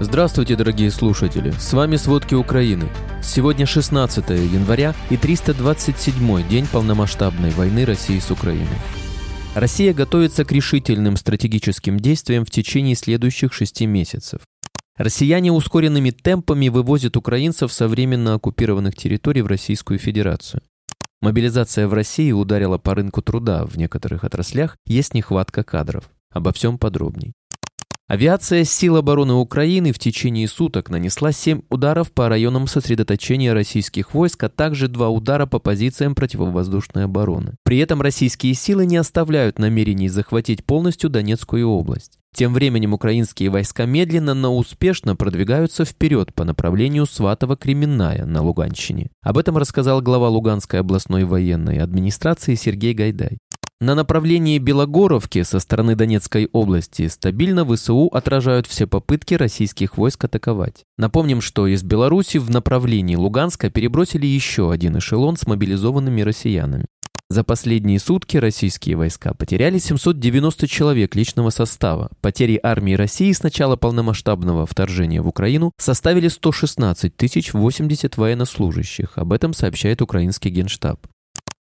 Здравствуйте, дорогие слушатели! С вами «Сводки Украины». Сегодня 16 января и 327 день полномасштабной войны России с Украиной. Россия готовится к решительным стратегическим действиям в течение следующих шести месяцев. Россияне ускоренными темпами вывозят украинцев со временно оккупированных территорий в Российскую Федерацию. Мобилизация в России ударила по рынку труда. В некоторых отраслях есть нехватка кадров. Обо всем подробней. Авиация сил обороны Украины в течение суток нанесла 7 ударов по районам сосредоточения российских войск, а также 2 удара по позициям противовоздушной обороны. При этом российские силы не оставляют намерений захватить полностью Донецкую область. Тем временем украинские войска медленно, но успешно продвигаются вперед по направлению Сватово-Кременная на Луганщине. Об этом рассказал глава Луганской областной военной администрации Сергей Гайдай. На направлении Белогоровки со стороны Донецкой области стабильно ВСУ отражают все попытки российских войск атаковать. Напомним, что из Беларуси в направлении Луганска перебросили еще один эшелон с мобилизованными россиянами. За последние сутки российские войска потеряли 790 человек личного состава. Потери армии России с начала полномасштабного вторжения в Украину составили 116 тысяч 80 военнослужащих. Об этом сообщает украинский генштаб.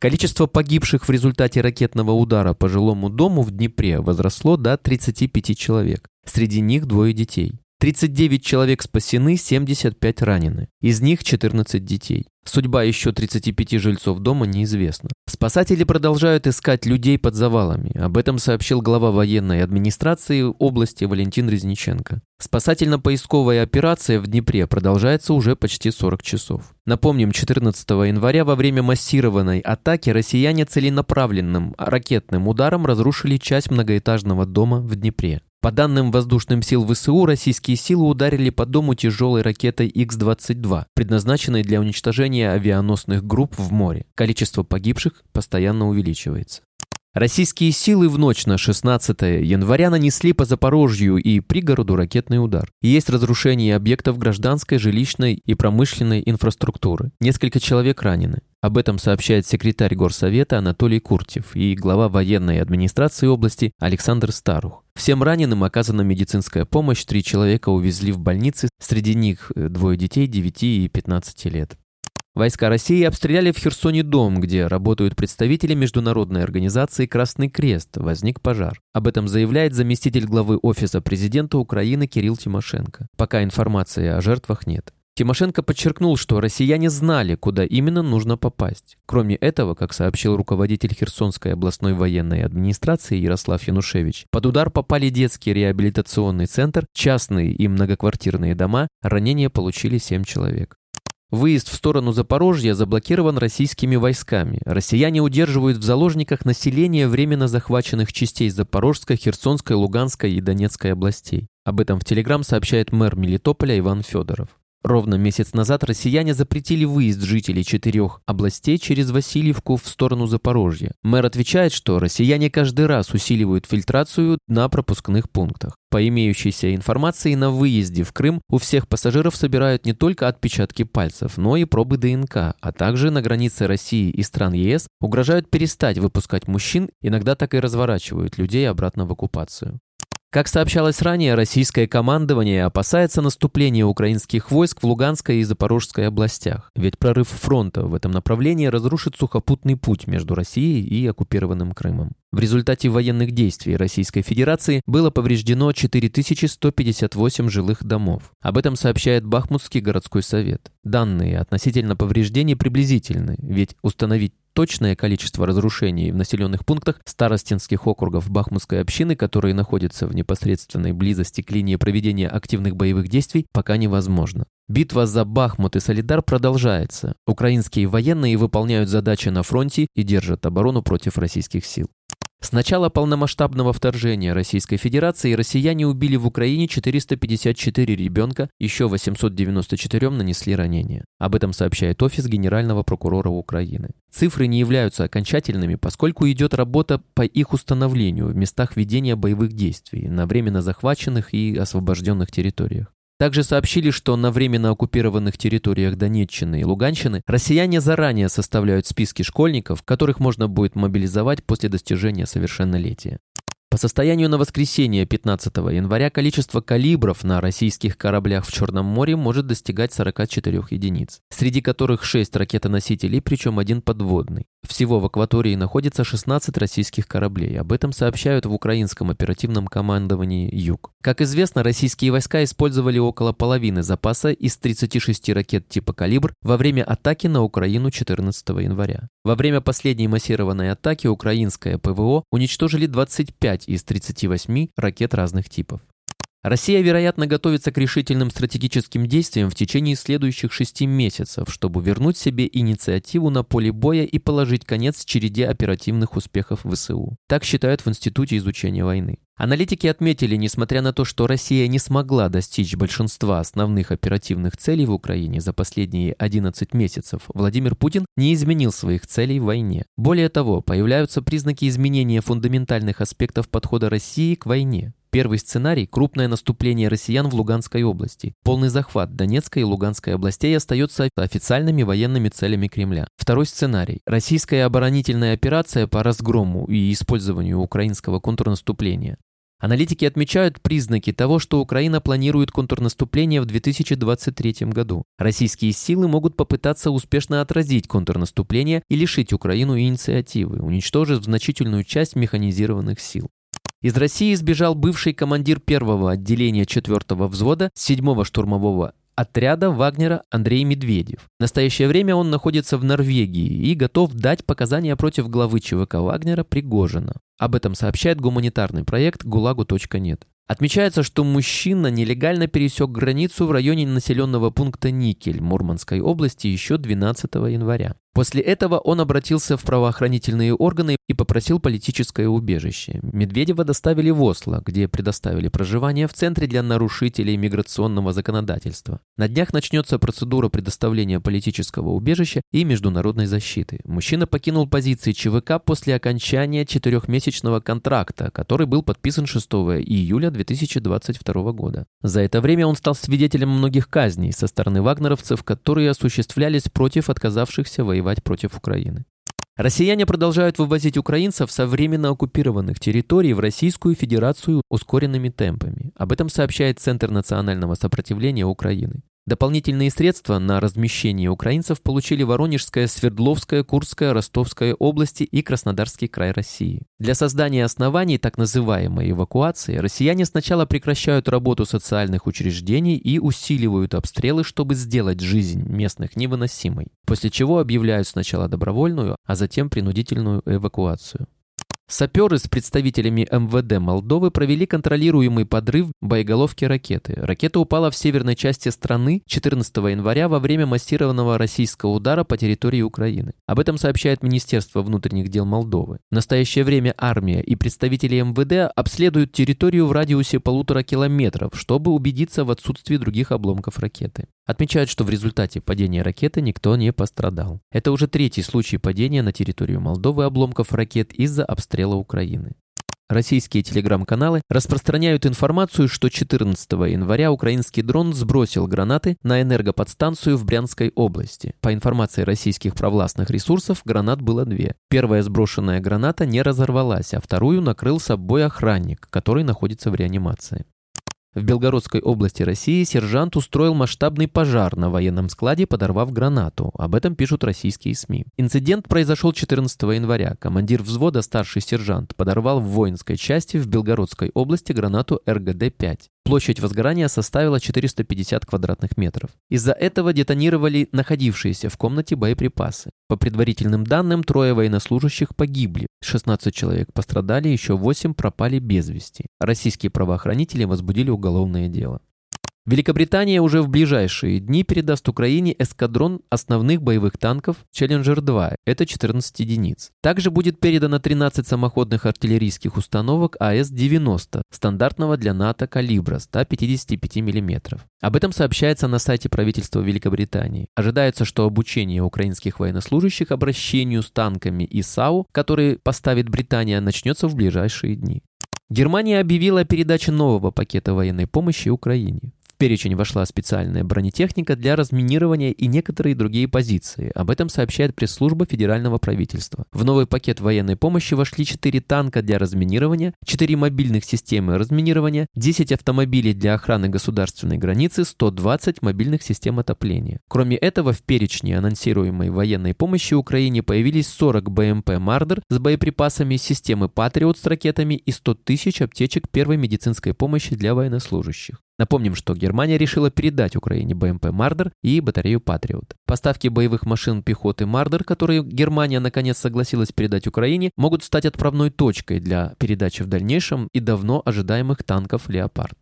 Количество погибших в результате ракетного удара по жилому дому в Днепре возросло до 35 человек. Среди них двое детей. 39 человек спасены, 75 ранены. Из них 14 детей. Судьба еще 35 жильцов дома неизвестна. Спасатели продолжают искать людей под завалами. Об этом сообщил глава военной администрации области Валентин Резниченко. Спасательно-поисковая операция в Днепре продолжается уже почти 40 часов. Напомним, 14 января во время массированной атаки россияне целенаправленным ракетным ударом разрушили часть многоэтажного дома в Днепре. По данным воздушным сил ВСУ, российские силы ударили по дому тяжелой ракетой Х-22, предназначенной для уничтожения авианосных групп в море. Количество погибших постоянно увеличивается. Российские силы в ночь на 16 января нанесли по Запорожью и пригороду ракетный удар. Есть разрушение объектов гражданской, жилищной и промышленной инфраструктуры. Несколько человек ранены. Об этом сообщает секретарь Горсовета Анатолий Куртев и глава военной администрации области Александр Старух. Всем раненым оказана медицинская помощь, три человека увезли в больницы, среди них двое детей 9 и 15 лет. Войска России обстреляли в Херсоне дом, где работают представители международной организации «Красный крест». Возник пожар. Об этом заявляет заместитель главы Офиса президента Украины Кирилл Тимошенко. Пока информации о жертвах нет. Тимошенко подчеркнул, что россияне знали, куда именно нужно попасть. Кроме этого, как сообщил руководитель Херсонской областной военной администрации Ярослав Янушевич, под удар попали детский реабилитационный центр, частные и многоквартирные дома, ранения получили 7 человек. Выезд в сторону Запорожья заблокирован российскими войсками. Россияне удерживают в заложниках население временно захваченных частей Запорожской, Херсонской, Луганской и Донецкой областей. Об этом в Телеграм сообщает мэр Мелитополя Иван Федоров. Ровно месяц назад россияне запретили выезд жителей четырех областей через Васильевку в сторону Запорожья. Мэр отвечает, что россияне каждый раз усиливают фильтрацию на пропускных пунктах. По имеющейся информации, на выезде в Крым у всех пассажиров собирают не только отпечатки пальцев, но и пробы ДНК, а также на границе России и стран ЕС угрожают перестать выпускать мужчин, иногда так и разворачивают людей обратно в оккупацию. Как сообщалось ранее, российское командование опасается наступления украинских войск в Луганской и Запорожской областях, ведь прорыв фронта в этом направлении разрушит сухопутный путь между Россией и оккупированным Крымом. В результате военных действий Российской Федерации было повреждено 4158 жилых домов. Об этом сообщает Бахмутский городской совет. Данные относительно повреждений приблизительны, ведь установить точное количество разрушений в населенных пунктах старостинских округов Бахмутской общины, которые находятся в непосредственной близости к линии проведения активных боевых действий, пока невозможно. Битва за Бахмут и Солидар продолжается. Украинские военные выполняют задачи на фронте и держат оборону против российских сил. С начала полномасштабного вторжения Российской Федерации россияне убили в Украине 454 ребенка, еще 894 нанесли ранения. Об этом сообщает Офис Генерального прокурора Украины. Цифры не являются окончательными, поскольку идет работа по их установлению в местах ведения боевых действий на временно захваченных и освобожденных территориях. Также сообщили, что на временно оккупированных территориях Донеччины и Луганщины россияне заранее составляют списки школьников, которых можно будет мобилизовать после достижения совершеннолетия. По состоянию на воскресенье 15 января количество калибров на российских кораблях в Черном море может достигать 44 единиц, среди которых 6 ракетоносителей, причем один подводный. Всего в акватории находится 16 российских кораблей. Об этом сообщают в украинском оперативном командовании «Юг». Как известно, российские войска использовали около половины запаса из 36 ракет типа «Калибр» во время атаки на Украину 14 января. Во время последней массированной атаки украинское ПВО уничтожили 25 из 38 ракет разных типов. Россия, вероятно, готовится к решительным стратегическим действиям в течение следующих шести месяцев, чтобы вернуть себе инициативу на поле боя и положить конец череде оперативных успехов ВСУ. Так считают в Институте изучения войны. Аналитики отметили, несмотря на то, что Россия не смогла достичь большинства основных оперативных целей в Украине за последние 11 месяцев, Владимир Путин не изменил своих целей в войне. Более того, появляются признаки изменения фундаментальных аспектов подхода России к войне. Первый сценарий – крупное наступление россиян в Луганской области. Полный захват Донецкой и Луганской областей остается официальными военными целями Кремля. Второй сценарий – российская оборонительная операция по разгрому и использованию украинского контрнаступления. Аналитики отмечают признаки того, что Украина планирует контрнаступление в 2023 году. Российские силы могут попытаться успешно отразить контрнаступление и лишить Украину инициативы, уничтожив значительную часть механизированных сил. Из России сбежал бывший командир первого отделения 4-го взвода 7-го штурмового отряда Вагнера Андрей Медведев. В настоящее время он находится в Норвегии и готов дать показания против главы ЧВК Вагнера Пригожина. Об этом сообщает гуманитарный проект «ГУЛАГу.нет». Отмечается, что мужчина нелегально пересек границу в районе населенного пункта Никель Мурманской области еще 12 января. После этого он обратился в правоохранительные органы и попросил политическое убежище. Медведева доставили в Осло, где предоставили проживание в Центре для нарушителей миграционного законодательства. На днях начнется процедура предоставления политического убежища и международной защиты. Мужчина покинул позиции ЧВК после окончания четырехмесячного контракта, который был подписан 6 июля 2022 года. За это время он стал свидетелем многих казней со стороны вагнеровцев, которые осуществлялись против отказавшихся воевать воевать против Украины. Россияне продолжают вывозить украинцев со временно оккупированных территорий в Российскую Федерацию ускоренными темпами. Об этом сообщает Центр национального сопротивления Украины. Дополнительные средства на размещение украинцев получили Воронежская, Свердловская, Курская, Ростовская области и Краснодарский край России. Для создания оснований так называемой эвакуации россияне сначала прекращают работу социальных учреждений и усиливают обстрелы, чтобы сделать жизнь местных невыносимой, после чего объявляют сначала добровольную, а затем принудительную эвакуацию. Саперы с представителями МВД Молдовы провели контролируемый подрыв боеголовки ракеты. Ракета упала в северной части страны 14 января во время массированного российского удара по территории Украины. Об этом сообщает Министерство внутренних дел Молдовы. В настоящее время армия и представители МВД обследуют территорию в радиусе полутора километров, чтобы убедиться в отсутствии других обломков ракеты. Отмечают, что в результате падения ракеты никто не пострадал. Это уже третий случай падения на территорию Молдовы обломков ракет из-за обстрела Украины. Российские телеграм-каналы распространяют информацию, что 14 января украинский дрон сбросил гранаты на энергоподстанцию в Брянской области. По информации российских провластных ресурсов, гранат было две. Первая сброшенная граната не разорвалась, а вторую накрыл собой охранник, который находится в реанимации. В Белгородской области России сержант устроил масштабный пожар на военном складе, подорвав гранату. Об этом пишут российские СМИ. Инцидент произошел 14 января. Командир взвода, старший сержант, подорвал в воинской части в Белгородской области гранату РГД-5. Площадь возгорания составила 450 квадратных метров. Из-за этого детонировали находившиеся в комнате боеприпасы. По предварительным данным, трое военнослужащих погибли, 16 человек пострадали, еще 8 пропали без вести. Российские правоохранители возбудили уголовное дело. Великобритания уже в ближайшие дни передаст Украине эскадрон основных боевых танков Challenger-2, это 14 единиц. Также будет передано 13 самоходных артиллерийских установок АС-90, стандартного для НАТО калибра 155 мм. Об этом сообщается на сайте правительства Великобритании. Ожидается, что обучение украинских военнослужащих обращению с танками и САУ, которые поставит Британия, начнется в ближайшие дни. Германия объявила о передаче нового пакета военной помощи Украине перечень вошла специальная бронетехника для разминирования и некоторые другие позиции. Об этом сообщает пресс-служба федерального правительства. В новый пакет военной помощи вошли 4 танка для разминирования, 4 мобильных системы разминирования, 10 автомобилей для охраны государственной границы, 120 мобильных систем отопления. Кроме этого, в перечне анонсируемой военной помощи Украине появились 40 БМП «Мардер» с боеприпасами, системы «Патриот» с ракетами и 100 тысяч аптечек первой медицинской помощи для военнослужащих. Напомним, что Германия решила передать Украине БМП «Мардер» и батарею «Патриот». Поставки боевых машин пехоты «Мардер», которые Германия наконец согласилась передать Украине, могут стать отправной точкой для передачи в дальнейшем и давно ожидаемых танков «Леопард».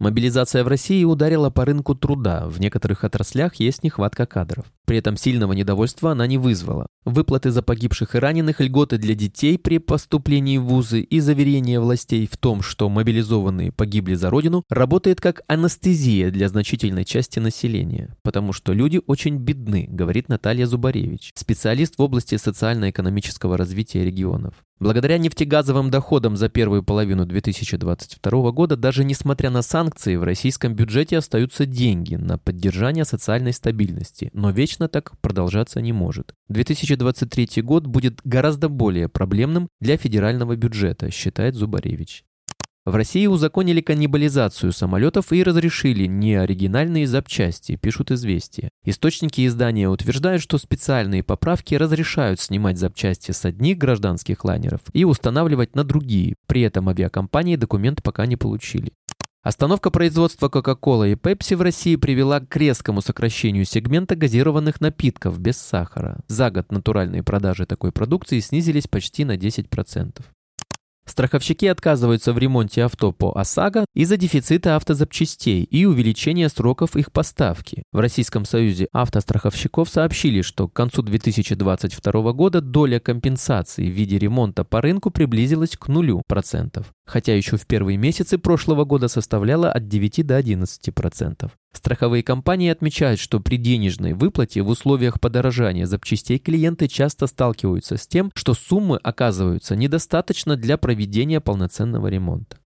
Мобилизация в России ударила по рынку труда. В некоторых отраслях есть нехватка кадров. При этом сильного недовольства она не вызвала. Выплаты за погибших и раненых, льготы для детей при поступлении в вузы и заверения властей в том, что мобилизованные погибли за родину, работает как анестезия для значительной части населения. Потому что люди очень бедны, говорит Наталья Зубаревич, специалист в области социально-экономического развития регионов. Благодаря нефтегазовым доходам за первую половину 2022 года, даже несмотря на санкции, в российском бюджете остаются деньги на поддержание социальной стабильности, но вечно так продолжаться не может. 2023 год будет гораздо более проблемным для федерального бюджета, считает Зубаревич. В России узаконили каннибализацию самолетов и разрешили неоригинальные запчасти, пишут «Известия». Источники издания утверждают, что специальные поправки разрешают снимать запчасти с одних гражданских лайнеров и устанавливать на другие. При этом авиакомпании документ пока не получили. Остановка производства Coca-Cola и Pepsi в России привела к резкому сокращению сегмента газированных напитков без сахара. За год натуральные продажи такой продукции снизились почти на 10%. Страховщики отказываются в ремонте авто по ОСАГО из-за дефицита автозапчастей и увеличения сроков их поставки. В Российском союзе автостраховщиков сообщили, что к концу 2022 года доля компенсации в виде ремонта по рынку приблизилась к нулю процентов, хотя еще в первые месяцы прошлого года составляла от 9 до 11 процентов. Страховые компании отмечают, что при денежной выплате в условиях подорожания запчастей клиенты часто сталкиваются с тем, что суммы оказываются недостаточно для проведения полноценного ремонта.